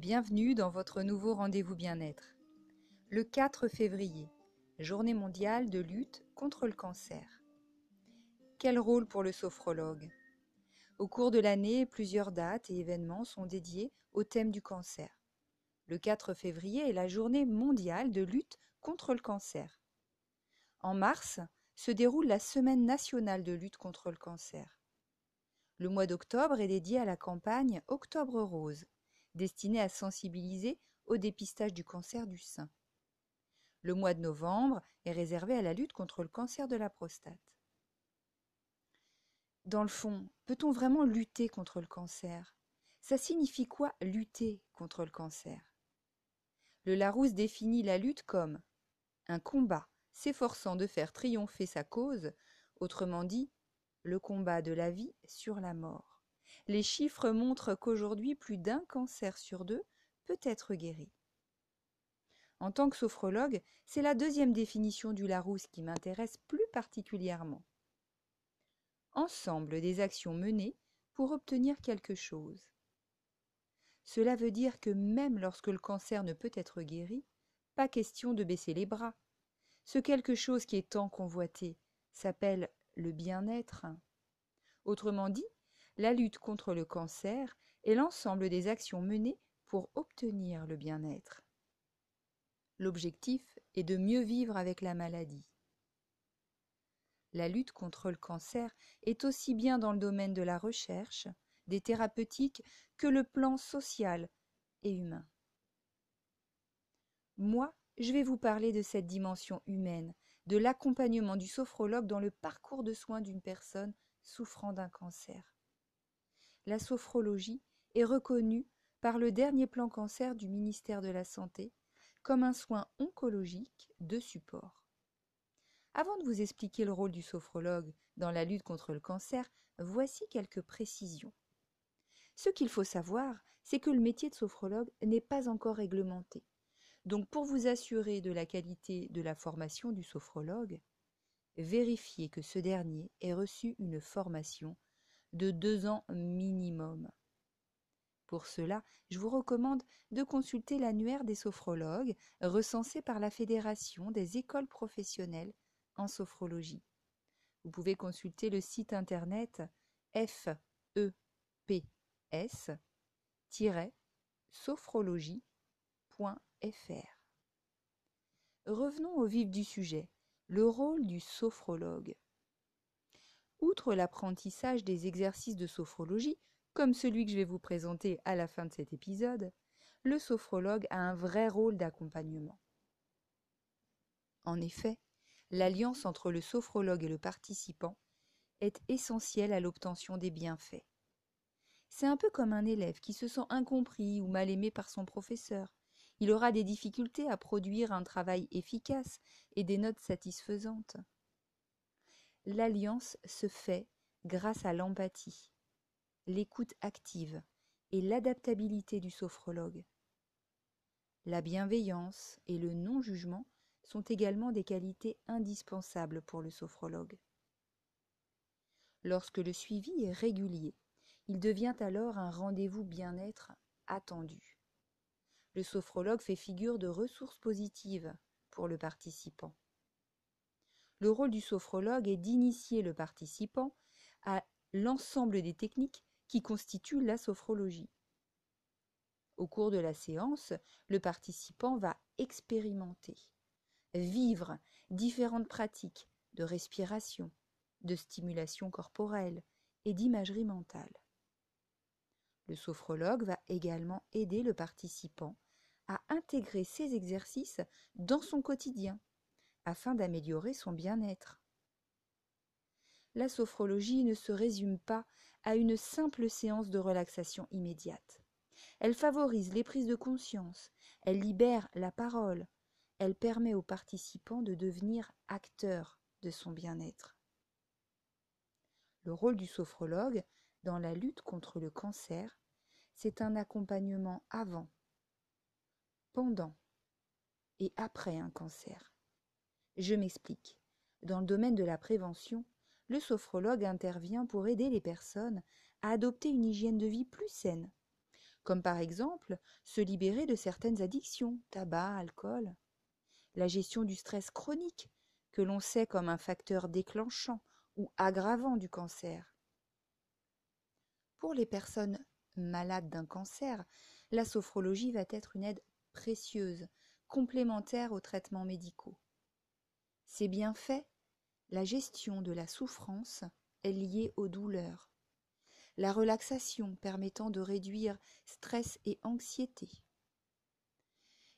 Bienvenue dans votre nouveau rendez-vous bien-être. Le 4 février, journée mondiale de lutte contre le cancer. Quel rôle pour le sophrologue? Au cours de l'année, plusieurs dates et événements sont dédiés au thème du cancer. Le 4 février est la journée mondiale de lutte contre le cancer. En mars se déroule la semaine nationale de lutte contre le cancer. Le mois d'octobre est dédié à la campagne Octobre Rose destiné à sensibiliser au dépistage du cancer du sein. Le mois de novembre est réservé à la lutte contre le cancer de la prostate. Dans le fond, peut-on vraiment lutter contre le cancer? Ça signifie quoi lutter contre le cancer? Le Larousse définit la lutte comme un combat s'efforçant de faire triompher sa cause, autrement dit, le combat de la vie sur la mort. Les chiffres montrent qu'aujourd'hui plus d'un cancer sur deux peut être guéri. En tant que sophrologue, c'est la deuxième définition du Larousse qui m'intéresse plus particulièrement. Ensemble des actions menées pour obtenir quelque chose. Cela veut dire que même lorsque le cancer ne peut être guéri, pas question de baisser les bras. Ce quelque chose qui est tant convoité s'appelle le bien-être. Autrement dit, la lutte contre le cancer est l'ensemble des actions menées pour obtenir le bien-être. L'objectif est de mieux vivre avec la maladie. La lutte contre le cancer est aussi bien dans le domaine de la recherche, des thérapeutiques, que le plan social et humain. Moi, je vais vous parler de cette dimension humaine, de l'accompagnement du sophrologue dans le parcours de soins d'une personne souffrant d'un cancer la sophrologie est reconnue par le dernier plan cancer du ministère de la Santé comme un soin oncologique de support. Avant de vous expliquer le rôle du sophrologue dans la lutte contre le cancer, voici quelques précisions. Ce qu'il faut savoir, c'est que le métier de sophrologue n'est pas encore réglementé. Donc pour vous assurer de la qualité de la formation du sophrologue, vérifiez que ce dernier ait reçu une formation de deux ans minimum. Pour cela, je vous recommande de consulter l'annuaire des sophrologues recensé par la Fédération des écoles professionnelles en sophrologie. Vous pouvez consulter le site internet feps-sophrologie.fr. Revenons au vif du sujet, le rôle du sophrologue. Outre l'apprentissage des exercices de sophrologie, comme celui que je vais vous présenter à la fin de cet épisode, le sophrologue a un vrai rôle d'accompagnement. En effet, l'alliance entre le sophrologue et le participant est essentielle à l'obtention des bienfaits. C'est un peu comme un élève qui se sent incompris ou mal aimé par son professeur. Il aura des difficultés à produire un travail efficace et des notes satisfaisantes l'alliance se fait grâce à l'empathie, l'écoute active et l'adaptabilité du sophrologue. La bienveillance et le non-jugement sont également des qualités indispensables pour le sophrologue. Lorsque le suivi est régulier, il devient alors un rendez-vous bien-être attendu. Le sophrologue fait figure de ressource positive pour le participant. Le rôle du sophrologue est d'initier le participant à l'ensemble des techniques qui constituent la sophrologie. Au cours de la séance, le participant va expérimenter, vivre différentes pratiques de respiration, de stimulation corporelle et d'imagerie mentale. Le sophrologue va également aider le participant à intégrer ces exercices dans son quotidien afin d'améliorer son bien-être. La sophrologie ne se résume pas à une simple séance de relaxation immédiate. Elle favorise les prises de conscience, elle libère la parole, elle permet aux participants de devenir acteurs de son bien-être. Le rôle du sophrologue dans la lutte contre le cancer, c'est un accompagnement avant, pendant et après un cancer. Je m'explique. Dans le domaine de la prévention, le sophrologue intervient pour aider les personnes à adopter une hygiène de vie plus saine, comme par exemple se libérer de certaines addictions, tabac, alcool, la gestion du stress chronique, que l'on sait comme un facteur déclenchant ou aggravant du cancer. Pour les personnes malades d'un cancer, la sophrologie va être une aide précieuse, complémentaire aux traitements médicaux. Ces bienfaits, la gestion de la souffrance est liée aux douleurs, la relaxation permettant de réduire stress et anxiété,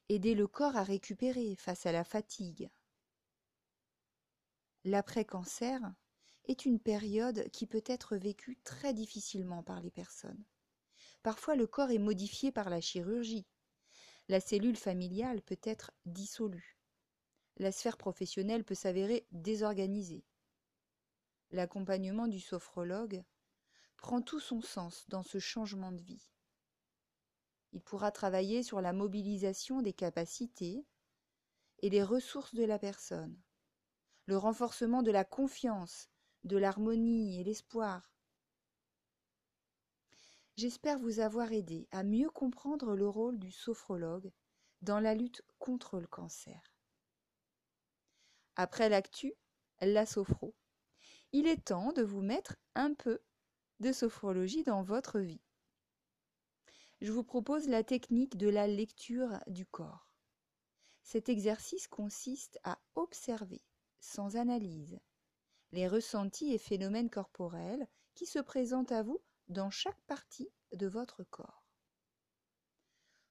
aider le corps à récupérer face à la fatigue. L'après-cancer est une période qui peut être vécue très difficilement par les personnes. Parfois le corps est modifié par la chirurgie. La cellule familiale peut être dissolue. La sphère professionnelle peut s'avérer désorganisée. L'accompagnement du sophrologue prend tout son sens dans ce changement de vie. Il pourra travailler sur la mobilisation des capacités et des ressources de la personne, le renforcement de la confiance, de l'harmonie et l'espoir, J'espère vous avoir aidé à mieux comprendre le rôle du sophrologue dans la lutte contre le cancer. Après l'actu, la sophro. Il est temps de vous mettre un peu de sophrologie dans votre vie. Je vous propose la technique de la lecture du corps. Cet exercice consiste à observer, sans analyse, les ressentis et phénomènes corporels qui se présentent à vous dans chaque partie de votre corps.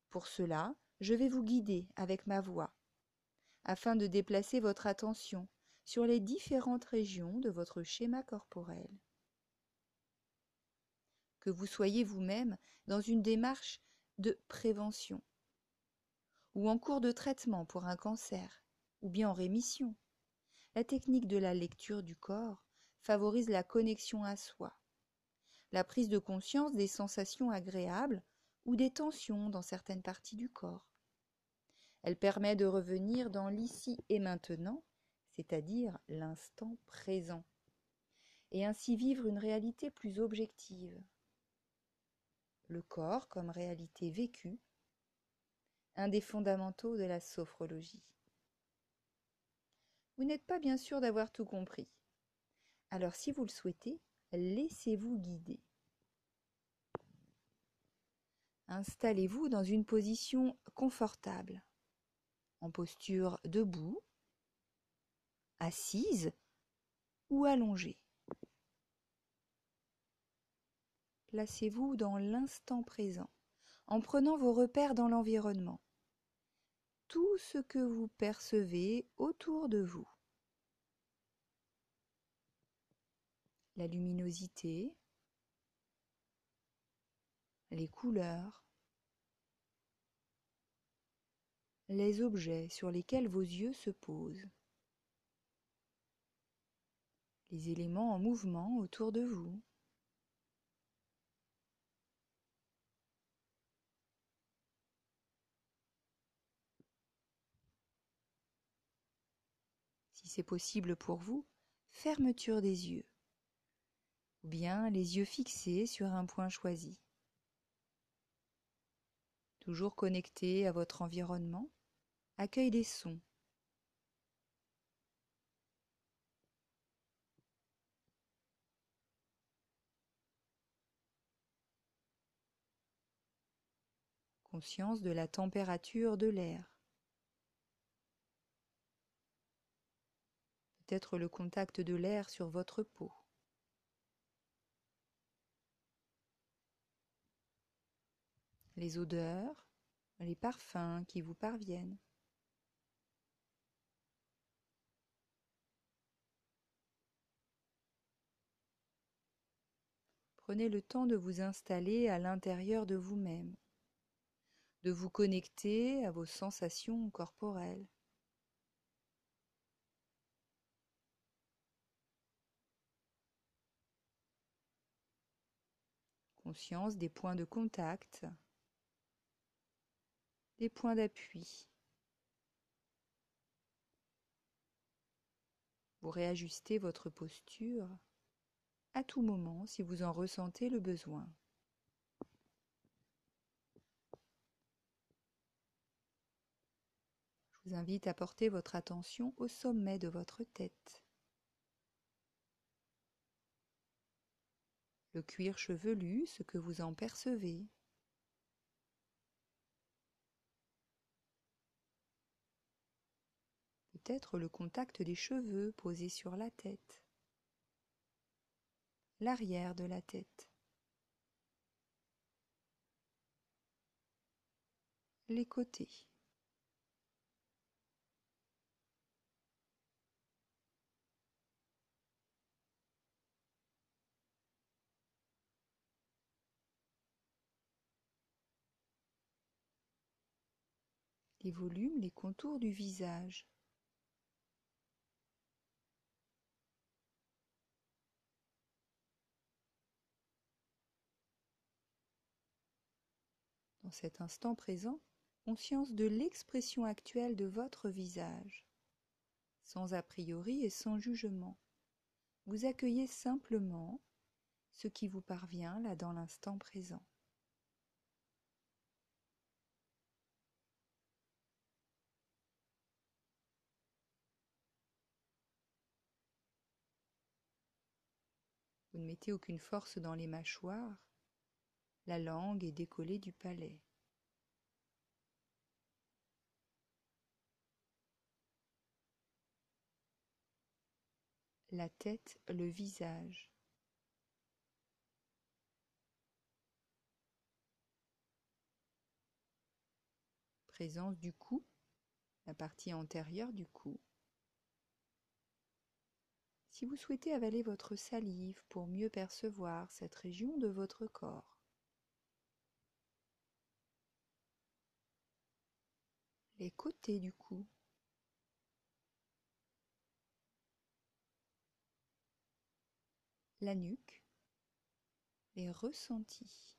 Pour cela, je vais vous guider avec ma voix, afin de déplacer votre attention sur les différentes régions de votre schéma corporel. Que vous soyez vous-même dans une démarche de prévention, ou en cours de traitement pour un cancer, ou bien en rémission, la technique de la lecture du corps favorise la connexion à soi, la prise de conscience des sensations agréables ou des tensions dans certaines parties du corps. Elle permet de revenir dans l'ici et maintenant, c'est-à-dire l'instant présent, et ainsi vivre une réalité plus objective. Le corps comme réalité vécue, un des fondamentaux de la sophrologie. Vous n'êtes pas bien sûr d'avoir tout compris. Alors si vous le souhaitez, laissez-vous guider. Installez-vous dans une position confortable, en posture debout, assise ou allongée. Placez-vous dans l'instant présent, en prenant vos repères dans l'environnement, tout ce que vous percevez autour de vous. la luminosité, les couleurs, les objets sur lesquels vos yeux se posent, les éléments en mouvement autour de vous. Si c'est possible pour vous, fermeture des yeux ou bien les yeux fixés sur un point choisi. Toujours connecté à votre environnement, accueille des sons. Conscience de la température de l'air. Peut-être le contact de l'air sur votre peau. les odeurs, les parfums qui vous parviennent. Prenez le temps de vous installer à l'intérieur de vous-même, de vous connecter à vos sensations corporelles. Conscience des points de contact des points d'appui. Vous réajustez votre posture à tout moment si vous en ressentez le besoin. Je vous invite à porter votre attention au sommet de votre tête. Le cuir chevelu, ce que vous en percevez. Peut-être le contact des cheveux posés sur la tête. L'arrière de la tête. Les côtés. les volumes, les contours du visage. Cet instant présent, conscience de l'expression actuelle de votre visage, sans a priori et sans jugement. Vous accueillez simplement ce qui vous parvient là dans l'instant présent. Vous ne mettez aucune force dans les mâchoires. La langue est décollée du palais. La tête, le visage. Présence du cou, la partie antérieure du cou. Si vous souhaitez avaler votre salive pour mieux percevoir cette région de votre corps, les côtés du cou, la nuque, les ressentis.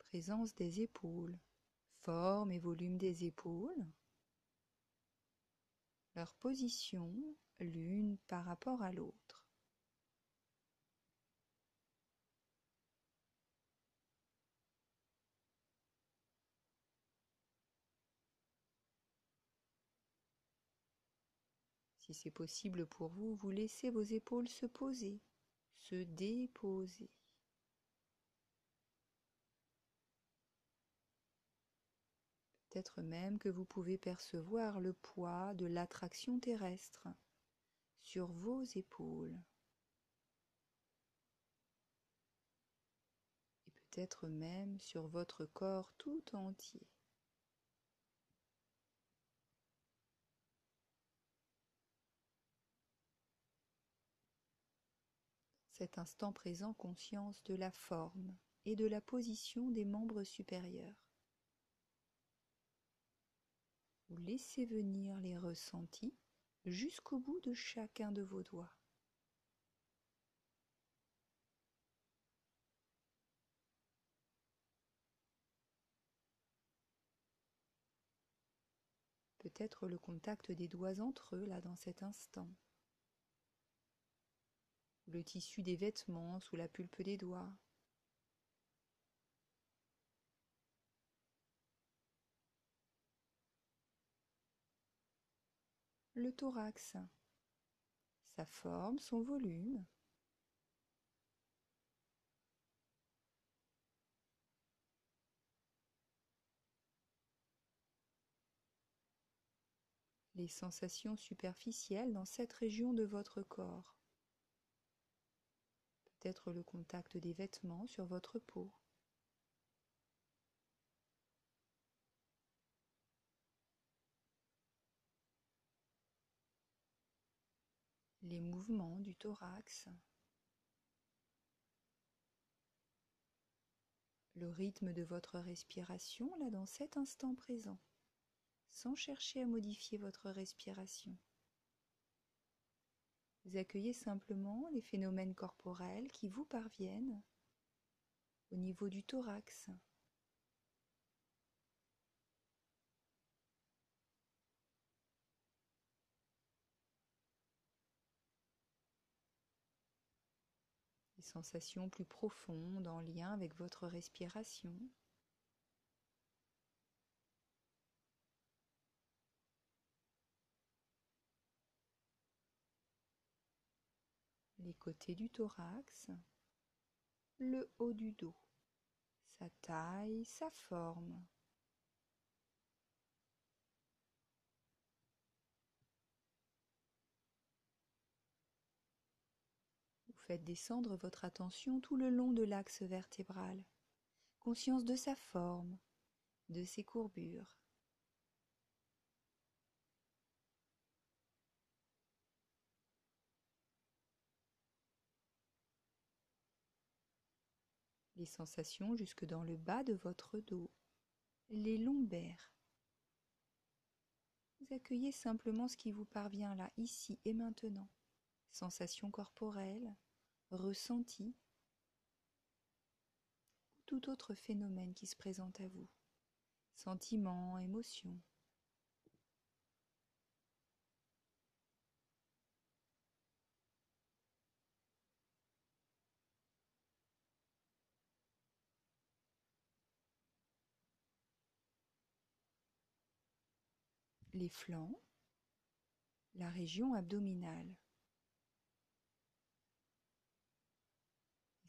présence des épaules, forme et volume des épaules, leur position l'une par rapport à l'autre. Si c'est possible pour vous, vous laissez vos épaules se poser, se déposer. Peut-être même que vous pouvez percevoir le poids de l'attraction terrestre sur vos épaules. Et peut-être même sur votre corps tout entier. Cet instant présent conscience de la forme et de la position des membres supérieurs. Laissez venir les ressentis jusqu'au bout de chacun de vos doigts. Peut-être le contact des doigts entre eux là dans cet instant. Le tissu des vêtements sous la pulpe des doigts. Thorax, sa forme, son volume. Les sensations superficielles dans cette région de votre corps. Peut-être le contact des vêtements sur votre peau. Les mouvements du thorax, le rythme de votre respiration là dans cet instant présent, sans chercher à modifier votre respiration. Vous accueillez simplement les phénomènes corporels qui vous parviennent au niveau du thorax, sensations plus profondes en lien avec votre respiration. les côtés du thorax, le haut du dos, sa taille, sa forme. Faites descendre votre attention tout le long de l'axe vertébral, conscience de sa forme, de ses courbures. les sensations jusque dans le bas de votre dos, les lombaires. Vous accueillez simplement ce qui vous parvient là, ici et maintenant. Sensations corporelles, ressentis, ou tout autre phénomène qui se présente à vous. Sentiments, émotions. les flancs, la région abdominale.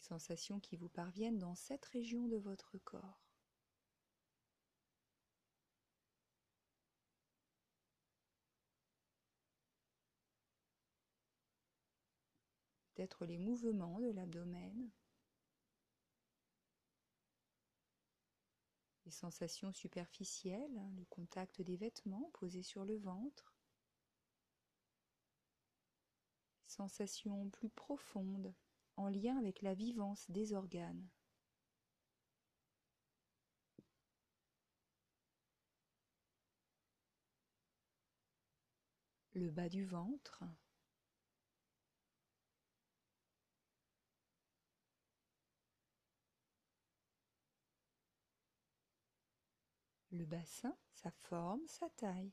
Sensations qui vous parviennent dans cette région de votre corps. Peut-être les mouvements de l'abdomen. les sensations superficielles, hein, le contact des vêtements posés sur le ventre, sensations plus profondes en lien avec la vivance des organes. Le bas du ventre, le bassin, sa forme, sa taille.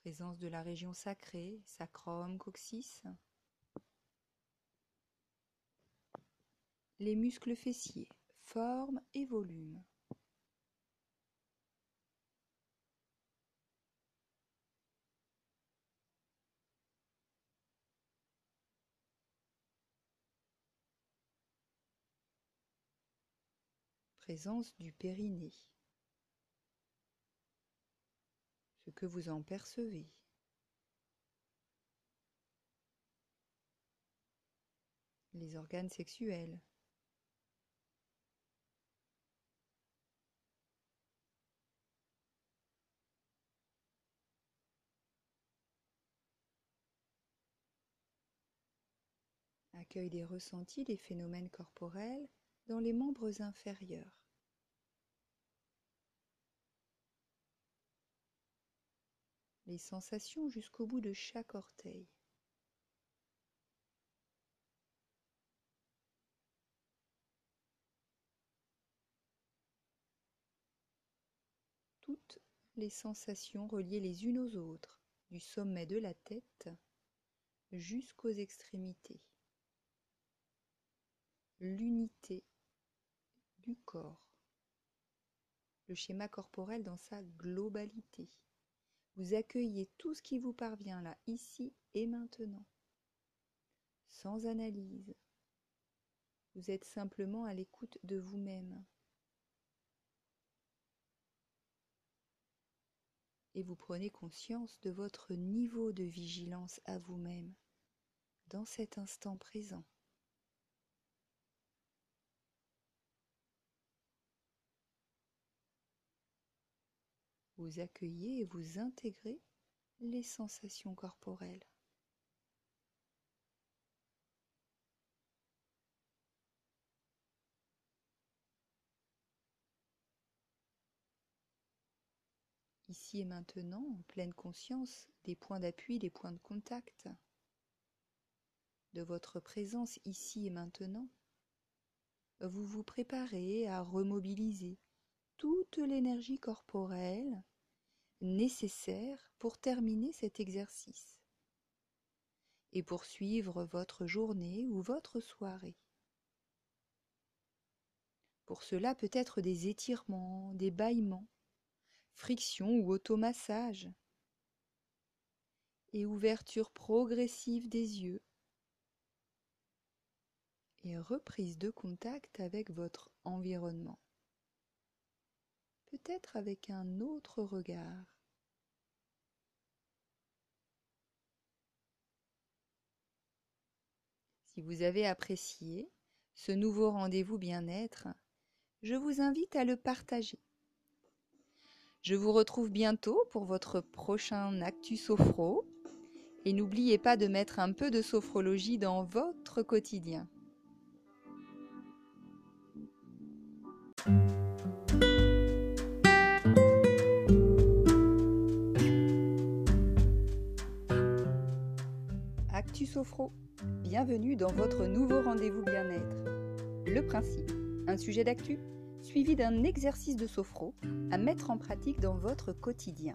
Présence de la région sacrée, sacrum, coccyx. Les muscles fessiers, forme et volume. présence du périnée. Ce que vous en percevez. Les organes sexuels. Accueil des ressentis, des phénomènes corporels dans les membres inférieurs. Les sensations jusqu'au bout de chaque orteil. Toutes les sensations reliées les unes aux autres, du sommet de la tête jusqu'aux extrémités. L'unité du corps, le schéma corporel dans sa globalité. Vous accueillez tout ce qui vous parvient là, ici et maintenant, sans analyse. Vous êtes simplement à l'écoute de vous-même. Et vous prenez conscience de votre niveau de vigilance à vous-même dans cet instant présent. Vous accueillez et vous intégrez les sensations corporelles. Ici et maintenant, en pleine conscience des points d'appui, des points de contact, de votre présence ici et maintenant, vous vous préparez à remobiliser toute l'énergie corporelle nécessaire pour terminer cet exercice et poursuivre votre journée ou votre soirée. Pour cela peut-être des étirements, des bâillements, friction ou automassage, et ouverture progressive des yeux, et reprise de contact avec votre environnement. Peut-être avec un autre regard. Si vous avez apprécié ce nouveau rendez-vous bien-être, je vous invite à le partager. Je vous retrouve bientôt pour votre prochain Actu Sophro et n'oubliez pas de mettre un peu de sophrologie dans votre quotidien. Sophro, bienvenue dans votre nouveau rendez-vous bien-être. Le principe, un sujet d'actu suivi d'un exercice de sophro à mettre en pratique dans votre quotidien.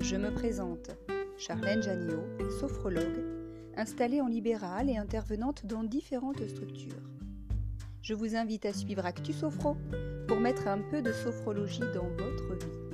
Je me présente, Charlène Janio, sophrologue, installée en libéral et intervenante dans différentes structures. Je vous invite à suivre Actu Sophro pour mettre un peu de sophrologie dans votre vie.